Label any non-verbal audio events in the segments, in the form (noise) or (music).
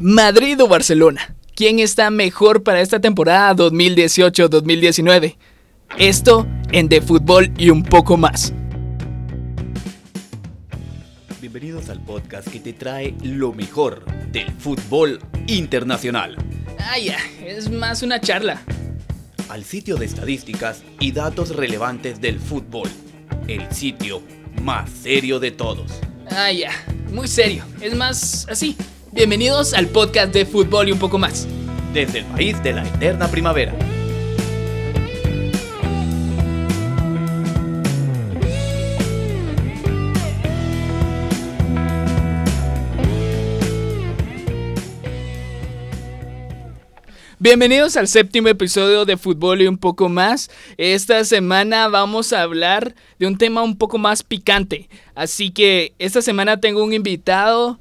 Madrid o Barcelona. ¿Quién está mejor para esta temporada 2018-2019? Esto en De Fútbol y un poco más. Bienvenidos al podcast que te trae lo mejor del fútbol internacional. Ah, ya, es más una charla. Al sitio de estadísticas y datos relevantes del fútbol. El sitio más serio de todos. Ah, ya, muy serio. Es más así. Bienvenidos al podcast de fútbol y un poco más. Desde el país de la eterna primavera. Bienvenidos al séptimo episodio de Fútbol y un poco más. Esta semana vamos a hablar de un tema un poco más picante. Así que esta semana tengo un invitado,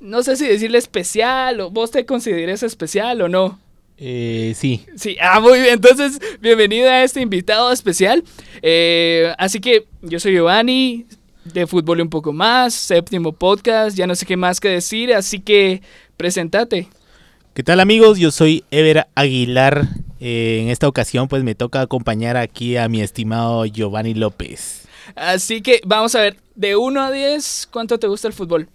no sé si decirle especial o vos te consideres especial o no. Eh, sí. Sí, ah, muy bien. Entonces, bienvenido a este invitado especial. Eh, así que yo soy Giovanni, de Fútbol un poco más, séptimo podcast, ya no sé qué más que decir, así que presentate. ¿Qué tal amigos? Yo soy Ever Aguilar. Eh, en esta ocasión pues me toca acompañar aquí a mi estimado Giovanni López. Así que vamos a ver, de 1 a 10, ¿cuánto te gusta el fútbol?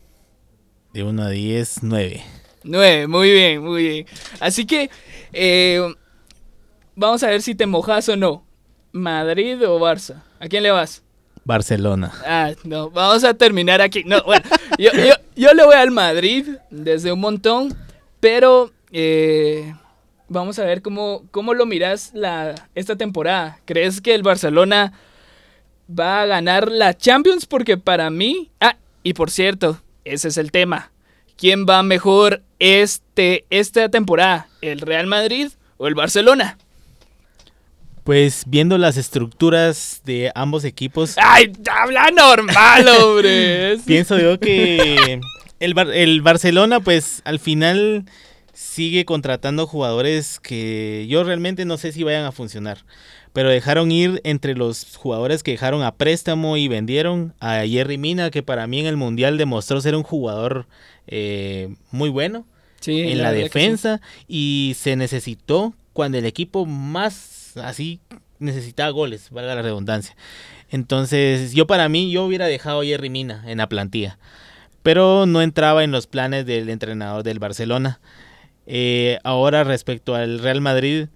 De 1 a 10, 9. 9, muy bien, muy bien. Así que eh, vamos a ver si te mojas o no. ¿Madrid o Barça? ¿A quién le vas? Barcelona. Ah, no, vamos a terminar aquí. No, bueno, yo, yo, yo le voy al Madrid desde un montón, pero eh, vamos a ver cómo, cómo lo miras la, esta temporada. ¿Crees que el Barcelona va a ganar la Champions? Porque para mí... Ah, y por cierto, ese es el tema. ¿Quién va mejor este, esta temporada? ¿El Real Madrid o el Barcelona? Pues viendo las estructuras de ambos equipos, ¡Ay, habla normal, hombre! (laughs) pienso yo que el, Bar- el Barcelona pues al final sigue contratando jugadores que yo realmente no sé si vayan a funcionar. Pero dejaron ir entre los jugadores que dejaron a préstamo y vendieron a Jerry Mina, que para mí en el Mundial demostró ser un jugador eh, muy bueno Sí, en la, sí. defensa y se necesitó cuando el equipo más así necesitaba goles, valga la redundancia. Entonces, yo para mí, yo hubiera dejado a Jerry Mina en la plantilla, pero no entraba en los planes del entrenador del Barcelona. Eh, ahora, respecto al Real Madrid,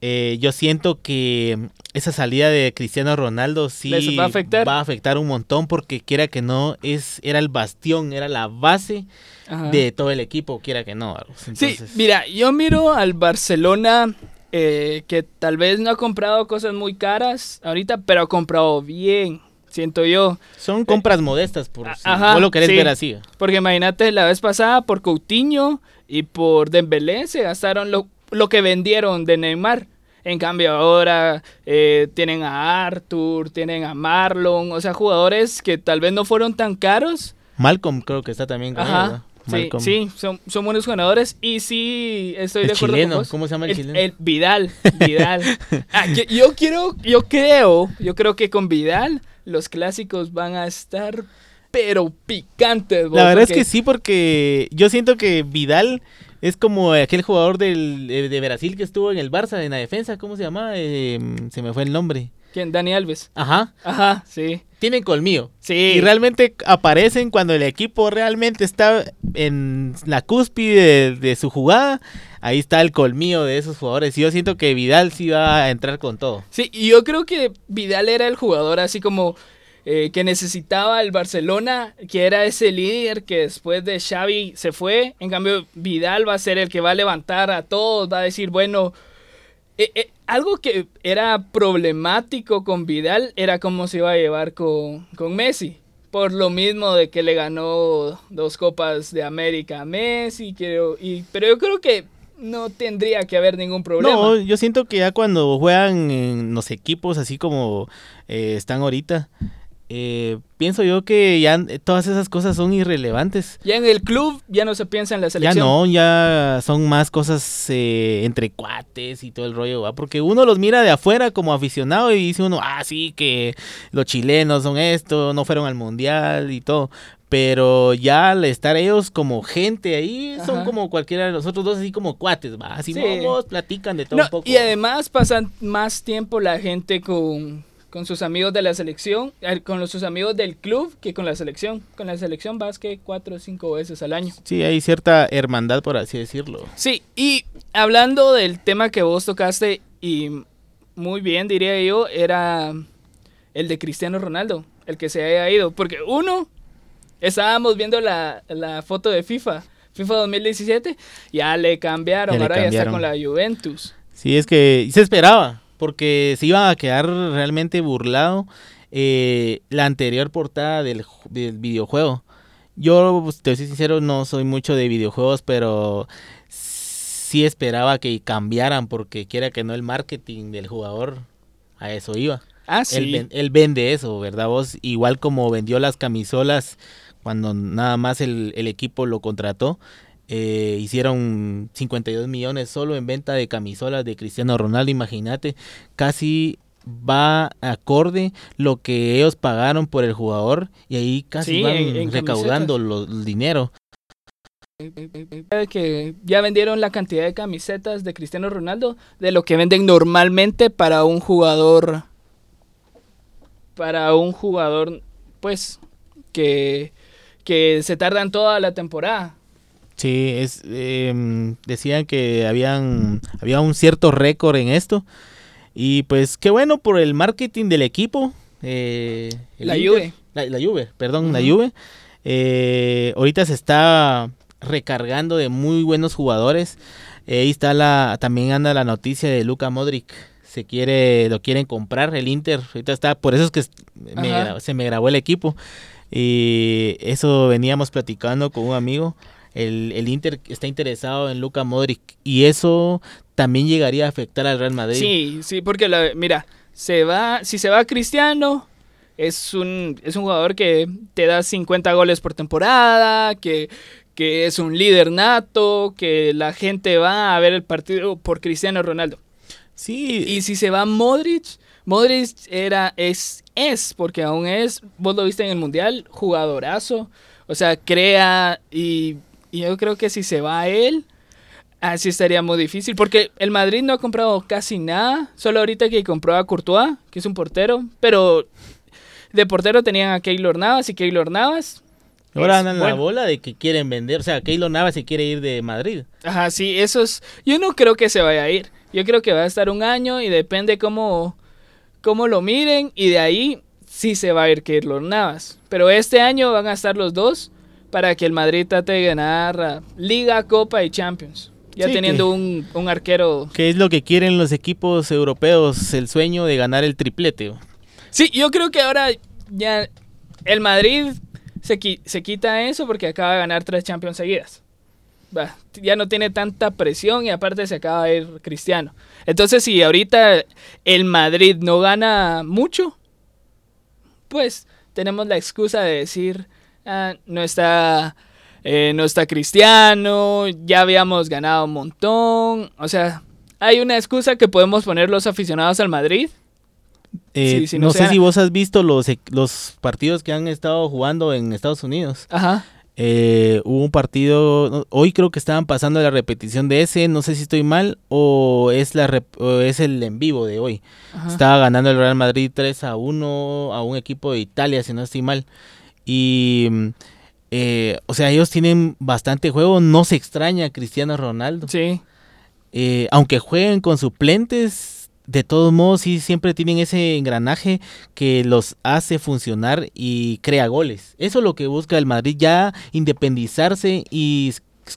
eh, yo siento que esa salida de Cristiano Ronaldo sí ¿Les va a afectar? va a afectar un montón porque quiera que no, es, era el bastión, era la base Ajá. de todo el equipo, quiera que no. Argus. Sí, Entonces, mira, yo miro al Barcelona eh, que tal vez no ha comprado cosas muy caras ahorita, pero ha comprado bien, siento yo. son compras modestas, por si ajá, vos lo querés sí. ver así. Porque imagínate, la vez pasada por Coutinho y por Dembélé se gastaron lo, lo que vendieron de Neymar. En cambio ahora eh, tienen a Arthur, tienen a Marlon, o sea, jugadores que tal vez no fueron tan caros, Malcolm creo que está también con él, Ajá. ¿verdad? Sí, son, son buenos jugadores y sí estoy El de acuerdo chileno, con vos. ¿cómo se llama el chileno? El Vidal, Vidal. (laughs) Ah, yo quiero, yo creo, yo creo que con Vidal los clásicos van a estar pero picantes. vos, La verdad es que sí, porque yo siento que Vidal es como aquel jugador del, de, de Brasil que estuvo en el Barça en la defensa, ¿cómo se llama? Eh, se me fue el nombre. ¿Quién? Dani Alves. Ajá, Ajá, sí. tienen colmillo. Sí. Y realmente aparecen cuando el equipo realmente está en la cúspide de, de su jugada. Ahí está el colmillo de esos jugadores. Y yo siento que Vidal sí va a entrar con todo. Sí, y yo creo que Vidal era el jugador así como eh, que necesitaba el Barcelona, que era ese líder que después de Xavi se fue. En cambio, Vidal va a ser el que va a levantar a todos, va a decir, bueno, eh, eh, algo que era problemático con Vidal era cómo se iba a llevar con, con Messi. Por lo mismo de que le ganó dos copas de América a Messi, pero yo creo que no tendría que haber ningún problema. No, yo siento que ya cuando juegan en los equipos así como están ahorita, eh, pienso yo que ya todas esas cosas son irrelevantes. Ya en el club ya no se piensa en la Ya selección. no, ya son más cosas eh, entre cuates y todo el rollo, ¿va? Porque uno los mira de afuera como aficionado y dice uno, ah, sí, que los chilenos son esto, no fueron al mundial y todo. Pero ya al estar ellos como gente ahí, son como cualquiera de nosotros dos, así como cuates, ¿va? Así Sí. vamos, platican de todo No, un poco. y además pasan más tiempo la gente con, con sus amigos de la selección, con los, sus amigos del club que con la selección. Con la selección vas que cuatro o cinco veces al año. Sí, hay cierta hermandad, por así decirlo. Sí, y hablando del tema que vos tocaste, y muy bien diría yo, era el de Cristiano Ronaldo, el que se haya ido. Porque uno, estábamos viendo la, la foto de FIFA, FIFA 2017, ya le cambiaron, Ya le ahora ya está cambiaron. con la Juventus. Sí, es que se esperaba, porque se iba a quedar realmente burlado eh, la anterior portada del, ju- del videojuego. Yo, pues, te soy sincero, no soy mucho de videojuegos, pero sí esperaba que cambiaran, porque quiera que no el marketing del jugador a eso iba. Ah, sí. él vende eso, ¿verdad vos? Igual como vendió las camisolas cuando nada más el, el equipo lo contrató. Eh, hicieron 52 millones solo en venta de camisolas de Cristiano Ronaldo, imagínate. Casi va acorde lo que ellos pagaron por el jugador y ahí casi Sí, van en- en recaudando lo- el dinero. que ya vendieron la cantidad de camisetas de Cristiano Ronaldo de lo que venden normalmente para un jugador para un jugador pues que que se tardan toda la temporada. Sí, es, em, decían que habían, había un cierto récord en esto. Y pues qué bueno por el marketing del equipo. eh, La Juve. La, la Juve, perdón, la. Juve. Eh, ahorita se está recargando de muy buenos jugadores. Eh, ahí está la, también anda la noticia de Luka Modric. Se quiere, lo quieren comprar el Inter. Ahorita está, por eso es que me se me grabó el equipo. Y eso veníamos platicando con un amigo. El, el Inter está interesado en Luka Modric. Y eso también llegaría a afectar al Real Madrid. Sí, sí, porque la, mira, se va, si se va Cristiano, es un, es un jugador que te da 50 goles por temporada, que, que es un líder nato, que la gente va a ver el partido por Cristiano Ronaldo. Sí, Y si se va Modric, Modric era, es, es, porque aún es, vos lo viste en el Mundial, jugadorazo, o sea, crea y, y yo creo que si se va él, así estaría muy difícil, porque el Madrid no ha comprado casi nada, solo ahorita que compró a Courtois, que es un portero, pero de portero tenían a Keylor Navas y Keylor Navas. ahora andan la bueno. bola de que quieren vender. O sea, Keylor Navas se quiere ir de Madrid. Ajá, sí, eso es. Yo no creo que se vaya a ir. Yo creo que va a estar un año y depende cómo, cómo lo miren. Y de ahí sí se va a ir Keylor Navas. Pero este año van a estar los dos para que el Madrid trate de ganar ah, Liga, Copa y Champions. Ya Sí, teniendo un, un arquero. ¿Qué es lo que quieren los equipos europeos? El sueño de ganar el triplete. Sí, yo creo que ahora ya el Madrid se, se quita eso porque acaba de ganar tres Champions seguidas. Ya no tiene tanta presión y aparte se acaba de ir Cristiano. Entonces, si ahorita el Madrid no gana mucho, pues tenemos la excusa de decir, "Ah, no está, eh, no está Cristiano, ya habíamos ganado un montón. O sea, hay una excusa que podemos poner los aficionados al Madrid. Eh, Sí, no no sé si vos has visto los, e- los partidos que han estado jugando en Estados Unidos. Ajá. Eh, hubo un partido, hoy creo que estaban pasando la repetición de ese, no sé si estoy mal o es, la rep- o es el en vivo de hoy. ajá. Estaba ganando el Real Madrid 3 a 1 a un equipo de Italia, si no estoy mal. Y, eh, o sea, ellos tienen bastante juego, no se extraña a Cristiano Ronaldo. Sí. Eh, aunque jueguen con suplentes, de todos modos sí siempre tienen ese engranaje que los hace funcionar y crea goles. Eso es lo que busca el Madrid, ya independizarse y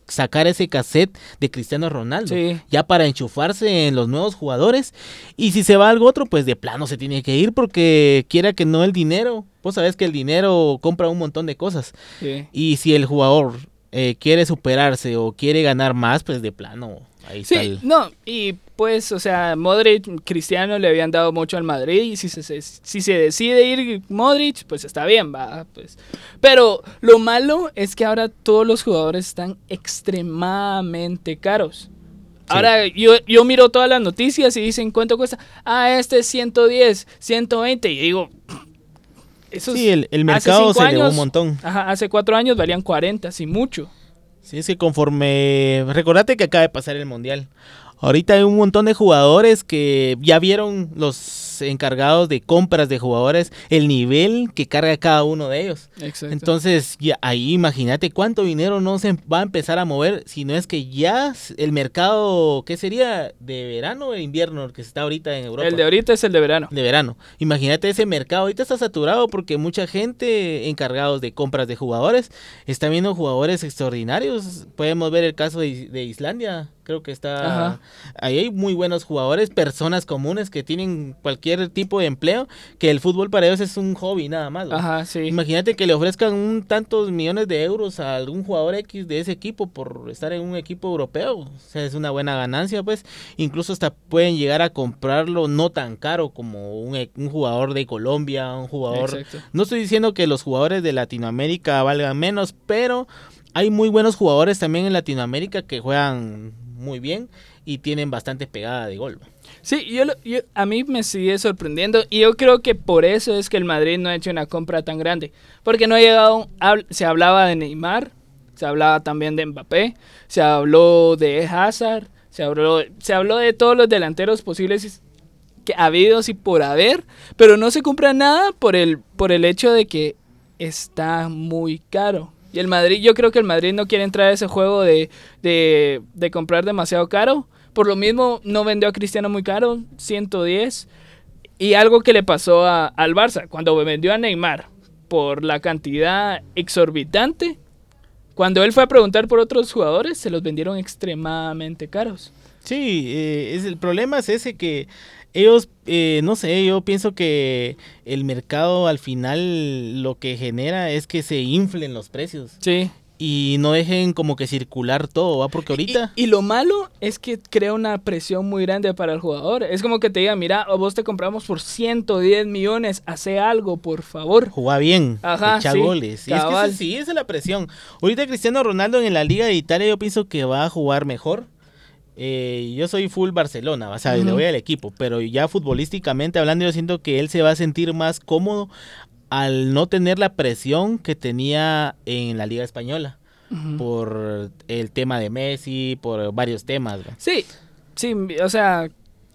sacar ese cassette de Cristiano Ronaldo. Sí. Ya para enchufarse en los nuevos jugadores. Y si se va algo otro, pues de plano se tiene que ir porque quiera que no el dinero. Vos sabés que el dinero compra un montón de cosas. Sí. Y si el jugador eh, quiere superarse o quiere ganar más, pues de plano, ahí está. El- no, y pues, o sea, Modric, Cristiano le habían dado mucho al Madrid y si se, se- si se decide ir Modric, pues está bien, va, pues. Pero lo malo es que ahora todos los jugadores están extremadamente caros. Ahora yo, yo miro todas las noticias y dicen cuánto cuesta. Ah, este es 110, 120 y digo... Esos Sí, el, el mercado se elevó años- un montón. Ajá, hace cuatro años valían 40, sin mucho. Sí, es que conforme... Recordate que acaba de pasar el Mundial. Ahorita hay un montón de jugadores que ya vieron los encargados de compras de jugadores, el nivel que carga cada uno de ellos. Exacto. Entonces, ya ahí imagínate cuánto dinero no se va a empezar a mover, si no es que ya el mercado, ¿qué sería? ¿De verano o de invierno? El que está ahorita en Europa. el de ahorita es el de verano. de verano. Imagínate ese mercado, ahorita está saturado porque mucha gente encargados de compras de jugadores está viendo jugadores extraordinarios. Podemos ver el caso de, Is- de Islandia, creo que está Ajá. ahí hay muy buenos jugadores, personas comunes que tienen cualquier tipo de empleo, que el fútbol para ellos es un hobby nada más. Ajá, sí. Imagínate que le ofrezcan un tantos millones de euros a algún jugador X de ese equipo por estar en un equipo europeo. O sea, es una buena ganancia, pues. Incluso hasta pueden llegar a comprarlo no tan caro como un, e- un jugador de Colombia, un jugador... Exacto. No estoy diciendo que los jugadores de Latinoamérica valgan menos, pero hay muy buenos jugadores también en Latinoamérica que juegan muy bien y tienen bastante pegada de gol. Sí, yo, yo- a mí me sigue sorprendiendo y yo creo que por eso es que el Madrid no ha hecho una compra tan grande. Porque no ha llegado, se hablaba de Neymar, se hablaba también de Mbappé, se habló de Hazard, se habló, se habló de todos los delanteros posibles que habidos y por haber, pero no se compra nada por el, por el hecho de que está muy caro. Y el Madrid, yo creo que el Madrid no quiere entrar a ese juego de, de, de comprar demasiado caro. Por lo mismo, no vendió a Cristiano muy caro, 110. Y algo que le pasó a- al Barça, cuando vendió a Neymar por la cantidad exorbitante, cuando él fue a preguntar por otros jugadores, se los vendieron extremadamente caros. Sí, eh, es, el problema es ese que ellos, eh, no sé, yo pienso que el mercado al final lo que genera es que se inflen los precios Sí. Y no dejen como que circular todo, ¿va? Porque ahorita... Y, y lo malo es que crea una presión muy grande para el jugador. Es como que te diga, mira, a vos te compramos por 110 millones, hace algo, por favor. Juega bien, Ajá, echa sí, goles. Y es que cabal. eso sí, esa es la presión. Ahorita Cristiano Ronaldo en la Liga de Italia yo pienso que va a jugar mejor. Eh, yo soy full Barcelona, o sea, le voy al equipo, pero ya futbolísticamente hablando yo siento que él se va a sentir más cómodo al no tener la presión que tenía en la Liga Española por el tema de Messi, por varios temas. Sí, sí, o sea,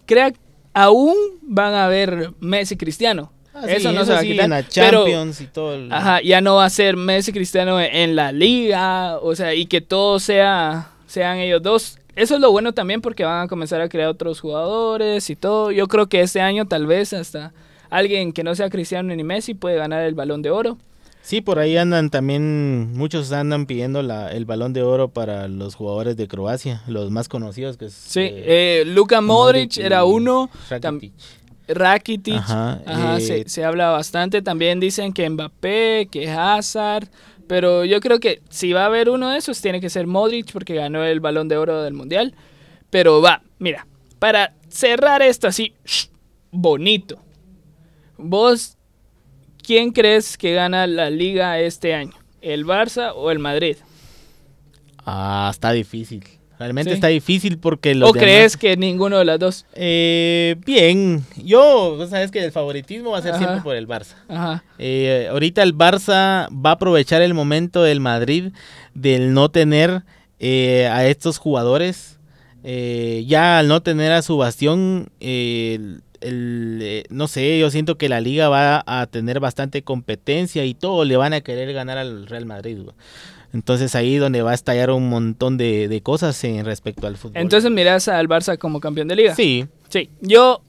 crea, aún van a ver Messi Cristiano. Ah, sí, eso no se va a sí, quitar. en la pero, Champions y todo. el- ajá, ya no va a ser Messi Cristiano en la liga, o sea, y que todo sea, sean ellos dos. Eso es lo bueno también porque van a comenzar a crear otros jugadores y todo. Yo creo que este año tal vez hasta alguien que no sea Cristiano ni Messi puede ganar el balón de oro. Sí, por ahí andan también, muchos andan pidiendo la, el balón de oro para los jugadores de Croacia, los más conocidos que es Sí, eh, eh, Luka Modric era uno. Rakitic. Rakitic, Ajá, ajá, eh, se, se habla bastante. También dicen que Mbappé, que Hazard. Pero yo creo que si va a haber uno de esos, tiene que ser Modric porque ganó el balón de oro del mundial. Pero va, mira, para cerrar esto así, bonito. Vos, ¿quién crees que gana la liga este año? ¿El Barça o el Madrid? Ah, está difícil. Realmente Sí. está difícil porque los ¿O demás- crees que ninguno de las dos? Eh, bien, yo, sabes que el favoritismo va a ser Ajá. siempre por el Barça. Ajá. Eh, ahorita el Barça va a aprovechar el momento del Madrid del no tener eh, a estos jugadores. Eh, ya al no tener a su bastión, eh, el- eh, no sé, yo siento que la liga va a tener bastante competencia y todo le van a querer ganar al Real Madrid. güey. Entonces ahí donde va a estallar un montón de, de cosas en respecto al fútbol. Entonces miras al Barça como campeón de liga. sí, Sí, yo.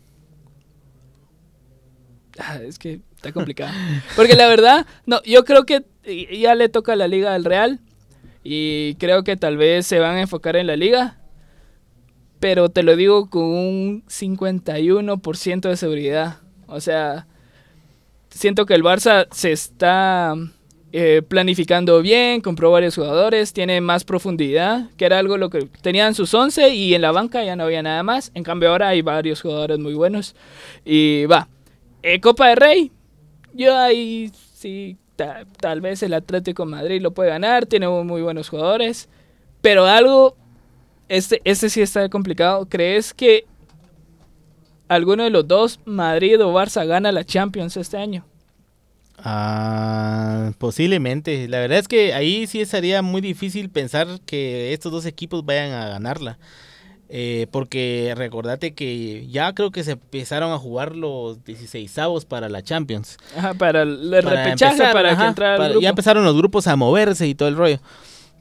Ah, Es que está complicado. (laughs) Porque la verdad, no, yo creo que eh, ya le toca a la liga al Real. Y creo que tal vez se van a enfocar en la liga. Pero te lo digo con un 51% de seguridad. O sea, siento que el Barça se está eh, planificando bien, compró varios jugadores, tiene más profundidad, que era algo lo que tenían sus 11 y en la banca ya no había nada más. En cambio ahora hay varios jugadores muy buenos. Y va, eh, Copa de Rey, yo ahí sí, tal vez el Atlético Madrid lo puede ganar, tiene muy buenos jugadores, pero algo, este, este sí está complicado. ¿Crees que alguno de los dos, Madrid o Barça, gana la Champions este año? Ah, posiblemente. La verdad es que ahí sí sería muy difícil pensar que estos dos equipos vayan a ganarla. Eh, porque recordate que ya creo que se empezaron a jugar los 16 avos para la Champions. Ajá, para el repechaje, para que entrara Ya empezaron los grupos a moverse y todo el rollo.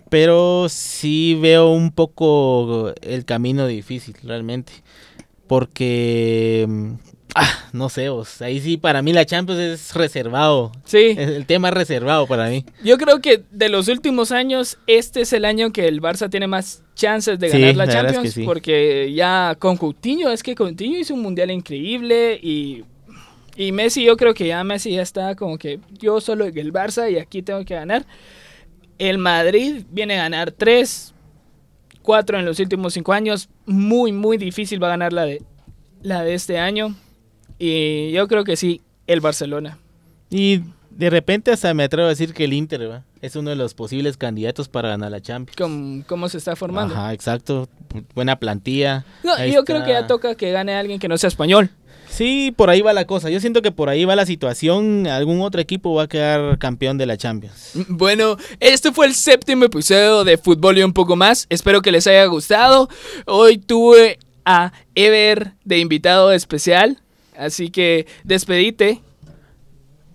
Pero sí veo un poco el camino difícil, realmente. Porque Ah, no sé, ahí sí, para mí la Champions es reservado. Sí. el tema es reservado para mí. Yo creo que de los últimos años, este es el año que el Barça tiene más chances de ganar la, Champions. Porque ya con Coutinho, es que Coutinho hizo un mundial increíble y, y Messi, yo creo que ya Messi ya está como que yo solo el Barça y aquí tengo que ganar. El Madrid viene a ganar tres, cuatro en los últimos cinco años. Muy, muy difícil va a ganar la de, la de este año. Y yo creo que sí, el Barcelona. Y de repente hasta me atrevo a decir que el Inter es uno de los posibles candidatos para ganar la Champions. ¿Cómo, se está formando? Ajá, exacto. Buena plantilla. yo creo que ya toca que gane alguien que no sea español. Sí, por ahí va la cosa. Yo siento que por ahí va la situación. Algún otro equipo va a quedar campeón de la Champions. Bueno, este fue el séptimo episodio de Fútbol y un poco más. Espero que les haya gustado. Hoy tuve a Ever de invitado especial. Así que despedite.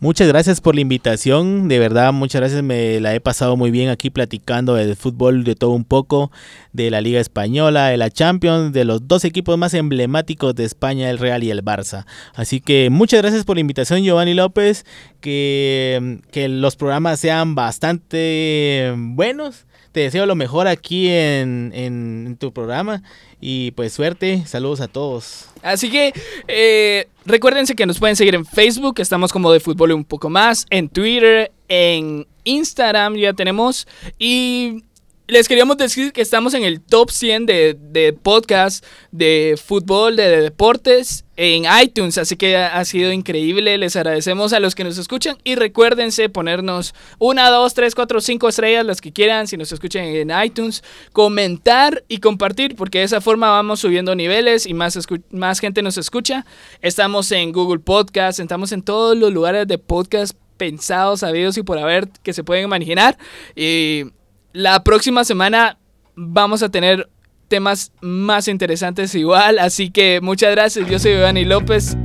Muchas gracias por la invitación, de verdad muchas gracias, me la he pasado muy bien aquí platicando del fútbol de todo un poco, de la Liga Española, de la Champions, de los dos equipos más emblemáticos de España, el Real y el Barça. Así que muchas gracias por la invitación Giovanni López, que, que los programas sean bastante buenos, te deseo lo mejor aquí en, en tu programa y pues suerte, saludos a todos. Así que eh, recuérdense que nos pueden seguir en Facebook, estamos como de fútbol un poco más, en Twitter, en Instagram ya tenemos. Y les queríamos decir que estamos en el top 100 de, de podcast de fútbol, de, deportes en iTunes, así que ha, sido increíble. Les agradecemos a los que nos escuchan y recuérdense ponernos una, dos, tres, cuatro, cinco estrellas, las que quieran, si nos escuchan en iTunes, comentar y compartir, porque de esa forma vamos subiendo niveles y más, más gente nos escucha. Estamos en Google Podcast, estamos en todos los lugares de podcast pensados, sabidos y por haber que se pueden imaginar. Y la próxima semana vamos a tener temas más interesantes igual. Así que muchas gracias. Yo soy Giovanni López.